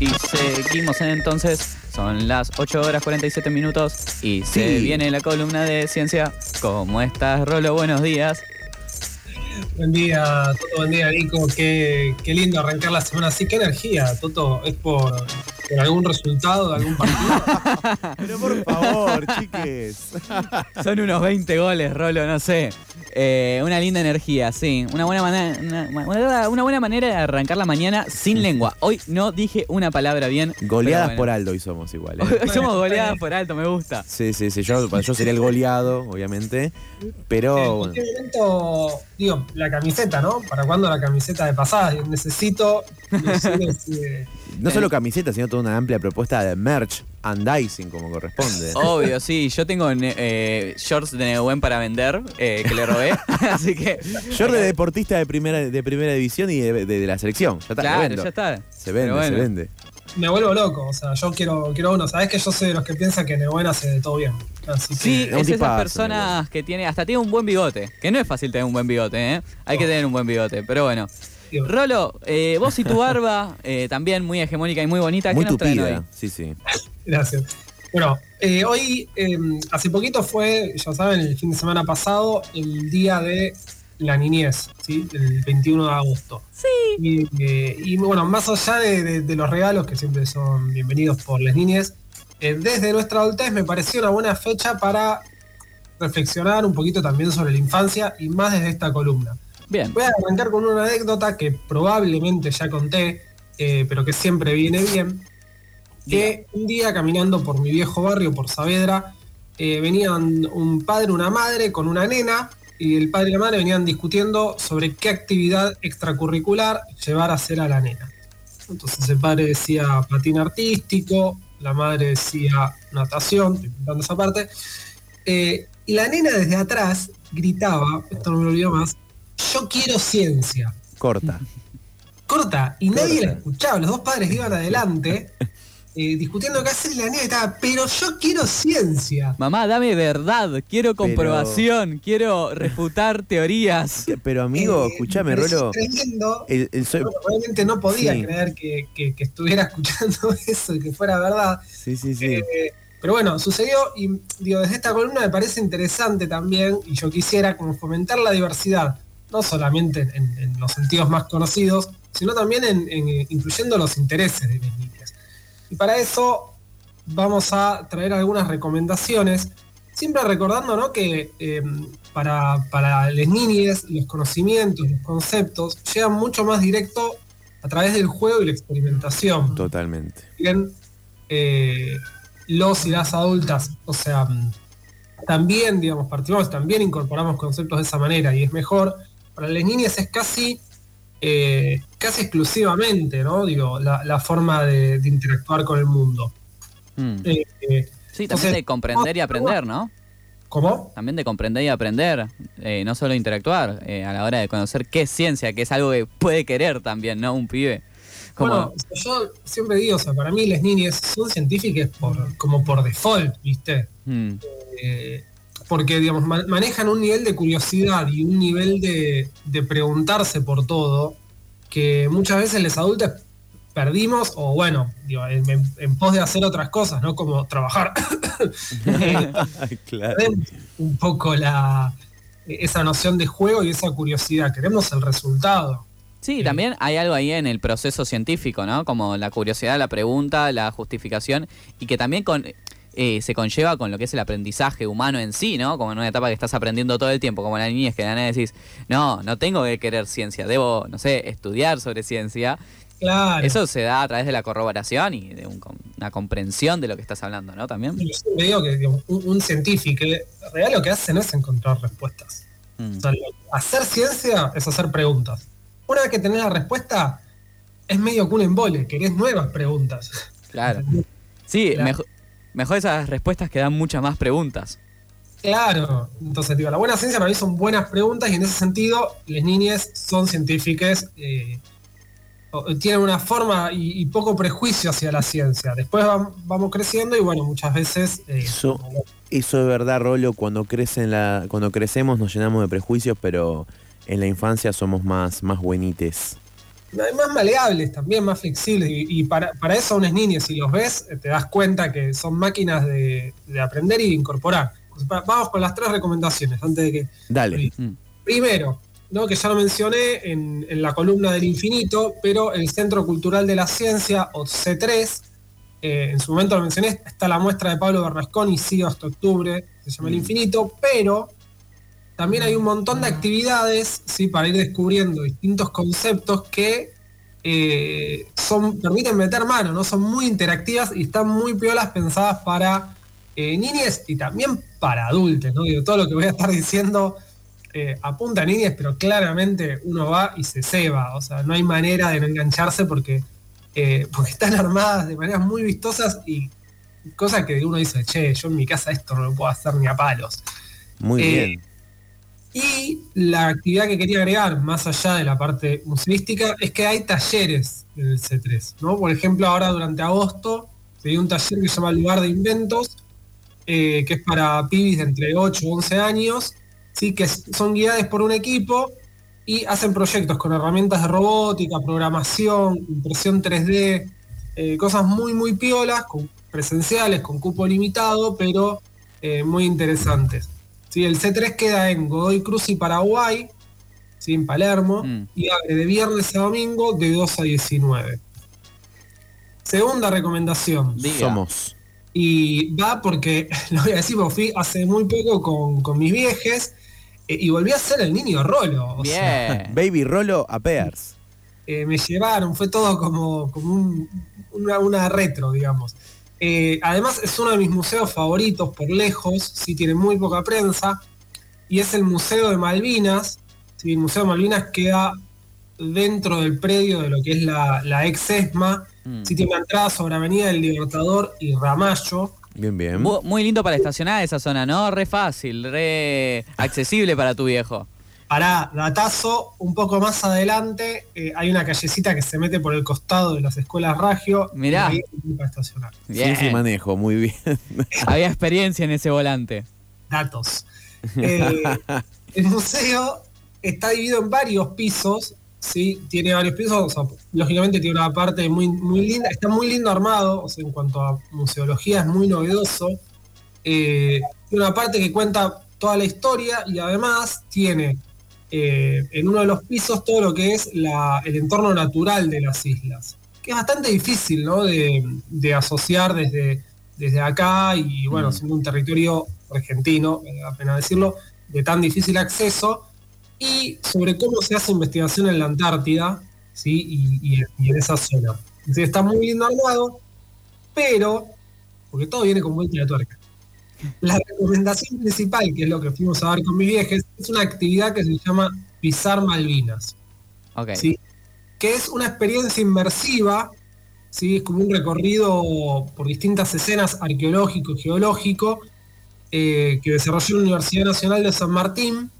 Y seguimos entonces, son las 8 horas 47 minutos y se viene la columna de ciencia. ¿Cómo estás, Rolo? Buenos días. Buen día, Toto, buen día, Nico. Qué, qué lindo arrancar la semana así. Qué energía, Toto. ¿Es por, por algún resultado de algún partido? Pero por favor, chiques. Son unos 20 goles, Rolo, no sé. Eh, una linda energía, sí. Una buena, manera, una, una- una buena manera de arrancar la mañana sin lengua. Hoy no dije una palabra bien. Goleadas por. Aldo hoy somos igual. ¿eh? Hoy somos goleadas por alto, me gusta. Sí, sí, sí. Yo, yo sería el goleado, obviamente. Pero en bueno, digo, la camiseta, ¿no? ¿Para cuándo la camiseta de pasada? Necesito. no solo camiseta, sino toda una amplia propuesta de merch, andicing como corresponde. Obvio, sí. Yo tengo ne- eh, shorts de Neuwen para vender, eh, que le robé. Así que. Yo de deportista de primera, de primera división y de, de- de la selección. Ya está, Claro, ya está. Se vende, bueno. se vende. Me vuelvo loco. O sea, yo quiero, quiero uno. Sabés que yo soy de los que piensa que Nebuen hace de todo bien. Así que, Sí, Es esas tipazo, personas que tiene, hasta tiene un buen bigote, que no es fácil tener un buen bigote, ¿eh? Hay que tener un buen bigote, pero bueno. Rolo, eh, vos y tu barba, eh, también muy hegemónica y muy bonita, ¿qué Muy nos traen tupida. hoy? Sí, sí. Gracias. Bueno, eh, hoy, eh, hace poquito fue, ya saben, el fin de semana pasado, el día de la niñez, ¿sí? El 21 de agosto. Sí. Y, eh, y, bueno, más allá de, de- de los regalos, que siempre son bienvenidos por las niñez, eh, desde nuestra adultez me pareció una buena fecha para reflexionar un poquito también sobre la infancia y más desde esta columna. Bien. Voy a arrancar con una anécdota que probablemente ya conté, eh, pero que siempre viene bien. Que un día caminando por mi viejo barrio, por Saavedra, venían un padre, una madre con una nena, y el padre y la madre venían discutiendo sobre qué actividad extracurricular llevar a hacer a la nena. Entonces el padre decía patín artístico, la madre decía natación, estoy contando esa parte, eh, y la nena desde atrás gritaba, esto no me lo olvido más, yo quiero ciencia. Corta. Corta, y nadie la escuchaba, los dos padres iban adelante eh, discutiendo qué hacer y la estaba, pero yo quiero ciencia. Mamá, dame verdad, quiero comprobación, quiero refutar teorías. Pero amigo, Eh, escúchame, Rolo. El, el soy- Yo realmente no podía Sí. creer que, que- que estuviera escuchando eso y que fuera verdad. Sí, sí, sí. Eh, pero bueno, sucedió y digo, desde esta columna me parece interesante también y yo quisiera como fomentar la diversidad, no solamente en, en los sentidos más conocidos, sino también en, en, eh, incluyendo los intereses de mis. Y para eso vamos a traer algunas recomendaciones, siempre recordando ¿no? que eh, para, para las niñas los conocimientos, los conceptos llegan mucho más directo a través del juego y la experimentación Totalmente. bien eh, los y las adultas, o sea, también, digamos, partimos, también incorporamos conceptos de esa manera y es mejor. Para las niñas es casi, eh, casi exclusivamente, ¿no? Digo, la, la forma de, de interactuar con el mundo. Mm. Eh, eh, Sí, también entonces, de comprender y aprender, ¿no? ¿Cómo? También de comprender y aprender, no solo interactuar, a la hora de conocer qué es ciencia, que es algo que puede querer también, ¿no? Un pibe. Como, Bueno, o sea, yo siempre digo, o sea, para mí las niñas son científicas por, como por default, ¿viste? mm, porque digamos, ma- manejan un nivel de curiosidad y un nivel de, de preguntarse por todo que muchas veces los adultos perdimos o bueno, digo, en, en- en pos de hacer otras cosas, ¿no? Como trabajar. Claro. un poco la, esa noción de juego y esa curiosidad. Queremos el resultado. Sí, Eh. también hay algo ahí en el proceso científico, ¿no? Como la curiosidad, la pregunta, la justificación, y que también con, eh, se conlleva con lo que es el aprendizaje humano en sí, ¿no? Como en una etapa que estás aprendiendo todo el tiempo, como la niñez, que de la nada decís, no, no tengo que querer ciencia, debo, no sé, estudiar sobre ciencia. Claro. Eso se da a través de la corroboración y de un una comprensión de lo que estás hablando, ¿no? También. Yo siempre digo que digamos, un, un científico, en realidad lo que hace no es encontrar respuestas. Mm. O sea, lo- hacer ciencia es hacer preguntas. Una vez que tenés la respuesta, es medio que un embole, querés nuevas preguntas. Claro. Sí, Claro. mejo- Mejor esas respuestas que dan muchas más preguntas. Claro, entonces digo, la buena ciencia para mí son buenas preguntas y en ese sentido las niñas son científicas, eh, tienen una forma y, y poco prejuicio hacia la ciencia. Después vam- vamos creciendo y bueno, muchas veces... eh, Eso, eso es verdad, Rolo. Cuando, crecen la, cuando crecemos nos llenamos de prejuicios, pero en la infancia somos más, más buenites. Más maleables también, más flexibles. Y, y para, para eso unos niños, si los ves, eh, te das cuenta que son máquinas de, de aprender y de incorporar. Pues va- Vamos con las tres recomendaciones antes de que Dale. Mm. Primero, ¿no? que ya lo mencioné en, en la columna del infinito, pero el Centro Cultural de la Ciencia, o C3, eh, en su momento lo mencioné, está la muestra de Pablo Bernasconi, sigue hasta octubre, se llama El Infinito, pero también hay un montón de actividades ¿sí? para ir descubriendo distintos conceptos que eh, son, permiten meter mano, ¿no? son muy interactivas y están muy piolas pensadas para eh, niñes y también para adultos. ¿no? Digo, todo lo que voy a estar diciendo eh, apunta a niñas, pero claramente uno va y se ceba. O sea, no hay manera de no engancharse porque, eh, porque están armadas de maneras muy vistosas y cosas que uno dice, che, yo en mi casa esto no lo puedo hacer ni a palos. Muy bien. Y la actividad que quería agregar, más allá de la parte museística, es que hay talleres en el C3. ¿no? Por ejemplo, ahora durante agosto se un taller que se llama Lugar de Inventos, eh, que es para pibis de entre 8 y 11 años, ¿sí? que son guiados por un equipo y hacen proyectos con herramientas de robótica, programación, impresión 3D, eh, cosas muy, muy piolas, presenciales, con cupo limitado, pero eh, muy interesantes. ¿Sí? El C3 queda en Godoy Cruz y Paraguay, ¿sí? en Palermo, Mm. y abre de viernes a domingo de 2 a 19. Segunda recomendación. Diga. Somos. Y va porque, lo voy a decir, fui hace muy poco con, con mis viejes eh, y volví a ser el niño Rolo. O sea, Bien. Baby Rolo appears. eh, me llevaron, fue todo como, como un- una, una retro, digamos. Eh, además es uno de mis museos favoritos por lejos, sí tiene muy poca prensa, y es el Museo de Malvinas. ¿sí? El Museo de Malvinas queda dentro del predio de lo que es la, la ex ESMA, Mm. sí tiene una entrada sobre Avenida del Libertador y Ramallo. Bien, bien. Mu- Muy lindo para estacionar esa zona, ¿no? Re fácil, re accesible para tu viejo. Para datazo, un poco más adelante eh, hay una callecita que se mete por el costado de las escuelas Ragio. Mirá. y ahí para estacionar. Bien. Sí, sí, manejo, muy bien. Había experiencia en ese volante. datos. Eh, el museo está dividido en varios pisos, ¿sí? Tiene varios pisos, o sea, lógicamente tiene una parte muy, muy linda, está muy lindo armado, o sea, en cuanto a museología es muy novedoso. Eh, tiene una parte que cuenta toda la historia y además tiene eh, en uno de los pisos todo lo que es la- el entorno natural de las islas, que es bastante difícil ¿no? de, de asociar desde, desde acá y bueno, Mm. siendo un territorio argentino, me da pena decirlo, de tan difícil acceso, y sobre cómo se hace investigación en la Antártida ¿sí? y, y- y en esa zona. Entonces, está muy lindo armado, pero, porque todo viene con vuelta de tuerca. La recomendación principal, que es lo que fuimos a ver con mis viejes, es una actividad que se llama Pisar Malvinas. Ok. ¿sí? que es una experiencia inmersiva, ¿sí? es como un recorrido por distintas escenas arqueológico y geológico eh, que desarrolló la Universidad Nacional de San Martín,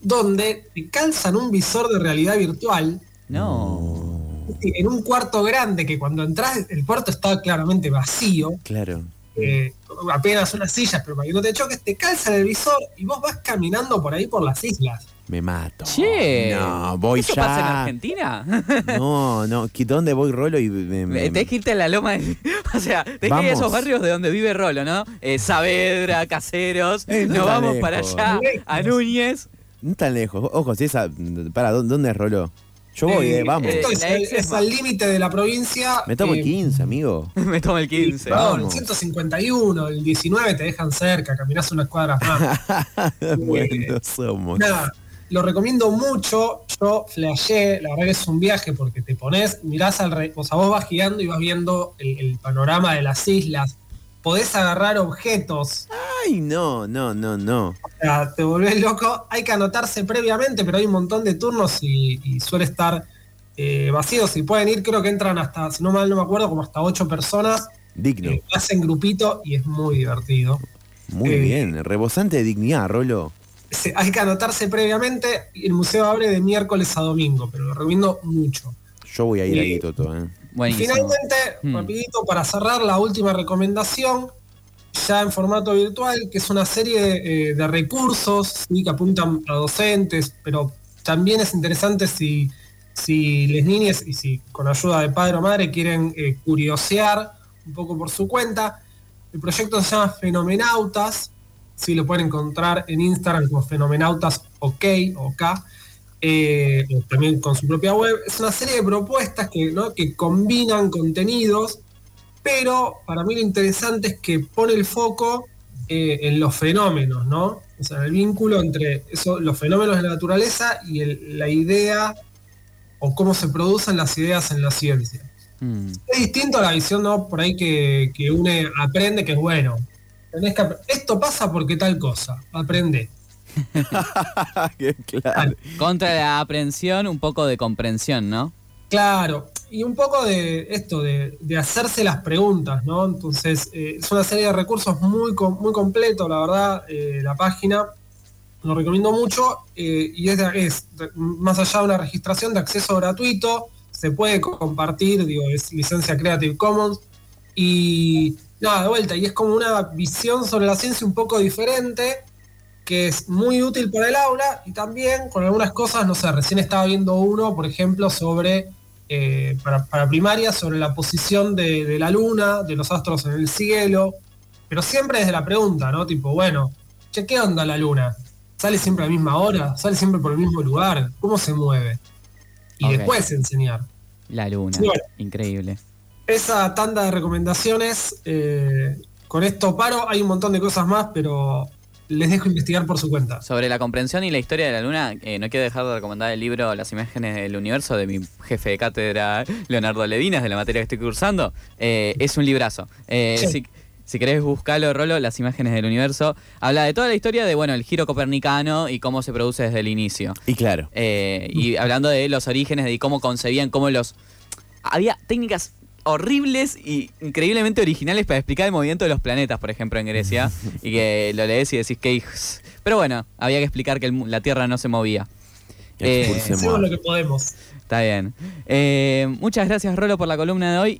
donde te calzan un visor de realidad virtual No. en un cuarto grande que cuando entras el cuarto está claramente vacío, Claro. Eh, apenas unas sillas, pero para que no te choques, te calzan el visor y vos vas caminando por ahí por las islas. Me mato. Che. No, voy ¿Eso ya. pasa en Argentina? No, no. ¿qué- ¿Dónde voy, Rolo? Y me- me- Tenés que irte a la loma. de- o sea, tenés que ir a Vamos. esos barrios de donde vive Rolo, ¿no? Eh, Saavedra, Caseros. Eh, no Nos vamos para lejos. allá, a Núñez. No tan lejos. Ojo, si esa. Para, ¿dónde, dónde es Rolo? Yo voy, eh, Eh, vamos. eh, Esto es, al límite de la provincia. Me tomo eh, el 15, amigo. Me tomo el 15. No, el Vamos. 151, el 19 te dejan cerca, caminás unas cuadras más. bueno, somos. Nada, lo recomiendo mucho. Yo flashé, la verdad que es un viaje porque te pones, mirás al re- o sea, vos vas guiando y vas viendo el, el panorama de las islas. Podés agarrar objetos, Ay, no, no, no, no. o sea, te volvés loco. Hay que anotarse previamente, pero hay un montón de turnos y, y suele estar eh, vacío. Si pueden ir, creo que entran hasta, si no mal no me acuerdo, como hasta ocho personas. Digno. Eh, lo hace en grupito y es muy divertido. Muy eh, bien. Rebosante de dignidad, Rolo. Hay que anotarse previamente. El museo abre de miércoles a domingo, pero lo recomiendo mucho. Yo voy a ir ahí, Toto. ¿eh? Buenísimo. Finalmente, Hmm. rapidito para cerrar, la última recomendación, ya en formato virtual, que es una serie eh, de recursos ¿sí? que apuntan a docentes, pero también es interesante si, si les niñas y si con ayuda de padre o madre quieren eh, curiosear un poco por su cuenta. El proyecto se llama Fenomenautas, si lo pueden encontrar en Instagram como Fenomenautas OK, OK eh, también con su propia web. Es una serie de propuestas que, ¿no? que combinan contenidos, pero para mí lo interesante es que pone el foco eh, en los fenómenos, ¿no? O sea, el vínculo entre eso, los fenómenos de la naturaleza y el- la idea o cómo se producen las ideas en la ciencia. Mm. Es distinto a la visión, ¿no? Por ahí que, que uno aprende que es bueno. Tenés que esto pasa porque tal cosa. Aprende. Claro. Contra la aprehensión, un poco de comprensión, ¿no? Claro, y un poco de esto, de, de hacerse las preguntas, ¿no? Entonces, eh, es una serie de recursos muy, muy completo, la verdad, eh, la página. Lo recomiendo mucho eh, y es, de- es de- más allá de una registración de acceso gratuito, se puede co- compartir, digo, es licencia Creative Commons. Y nada, de vuelta, y es como una visión sobre la ciencia un poco diferente, que es muy útil para el aula y también con algunas cosas, no sé, recién estaba viendo uno, por ejemplo, sobre, eh, para, para primaria, sobre la posición de, de la luna, de los astros en el cielo, pero siempre desde la pregunta, ¿no? Tipo, bueno, che, ¿qué onda la luna? ¿Sale siempre a la misma hora? ¿Sale siempre por el mismo lugar? ¿Cómo se mueve? Y después enseñar. La luna. Sí, bueno. Increíble. Esa tanda de recomendaciones, eh, con esto paro, hay un montón de cosas más, pero les dejo investigar por su cuenta. Sobre la comprensión y la historia de la luna, eh, no quiero dejar de recomendar el libro Las imágenes del universo de mi jefe de cátedra, Leonardo Levinas, de la materia que estoy cursando. Eh, es un librazo. Eh, Sí. si, si querés buscarlo, Rolo, Las imágenes del universo, habla de toda la historia de, bueno, el giro copernicano y cómo se produce desde el inicio. Y claro. Eh, y hablando de los orígenes, de cómo concebían, cómo los... Había técnicas horribles y increíblemente originales para explicar el movimiento de los planetas, por ejemplo, en Grecia. y que lo lees y decís que... hijos. Pero bueno, había que explicar que el mu- la Tierra no se movía. Que Eh, expulsemos. Hacemos lo que podemos. Está bien. Eh, muchas gracias, Rolo, por la columna de hoy.